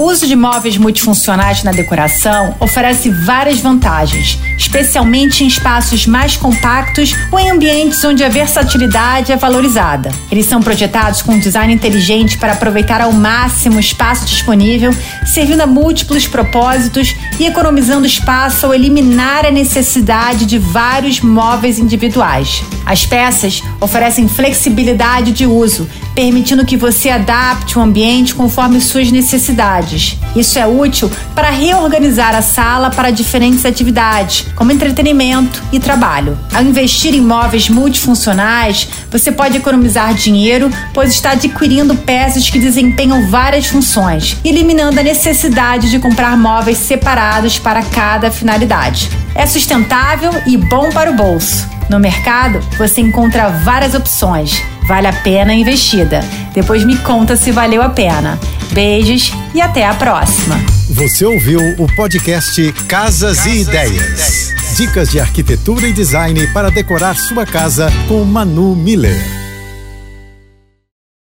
O uso de móveis multifuncionais na decoração oferece várias vantagens, especialmente em espaços mais compactos ou em ambientes onde a versatilidade é valorizada. Eles são projetados com um design inteligente para aproveitar ao máximo o espaço disponível, servindo a múltiplos propósitos e economizando espaço ao eliminar a necessidade de vários móveis individuais. As peças oferecem flexibilidade de uso, permitindo que você adapte o ambiente conforme suas necessidades. Isso é útil para reorganizar a sala para diferentes atividades, como entretenimento e trabalho. Ao investir em móveis multifuncionais, você pode economizar dinheiro, pois está adquirindo peças que desempenham várias funções, eliminando a necessidade de comprar móveis separados para cada finalidade. É sustentável e bom para o bolso. No mercado, você encontra várias opções. Vale a pena a investida. Depois me conta se valeu a pena. Beijos e até a próxima. Você ouviu o podcast Casas, Casas e, ideias. e Ideias. Dicas de arquitetura e design para decorar sua casa com Manu Miller.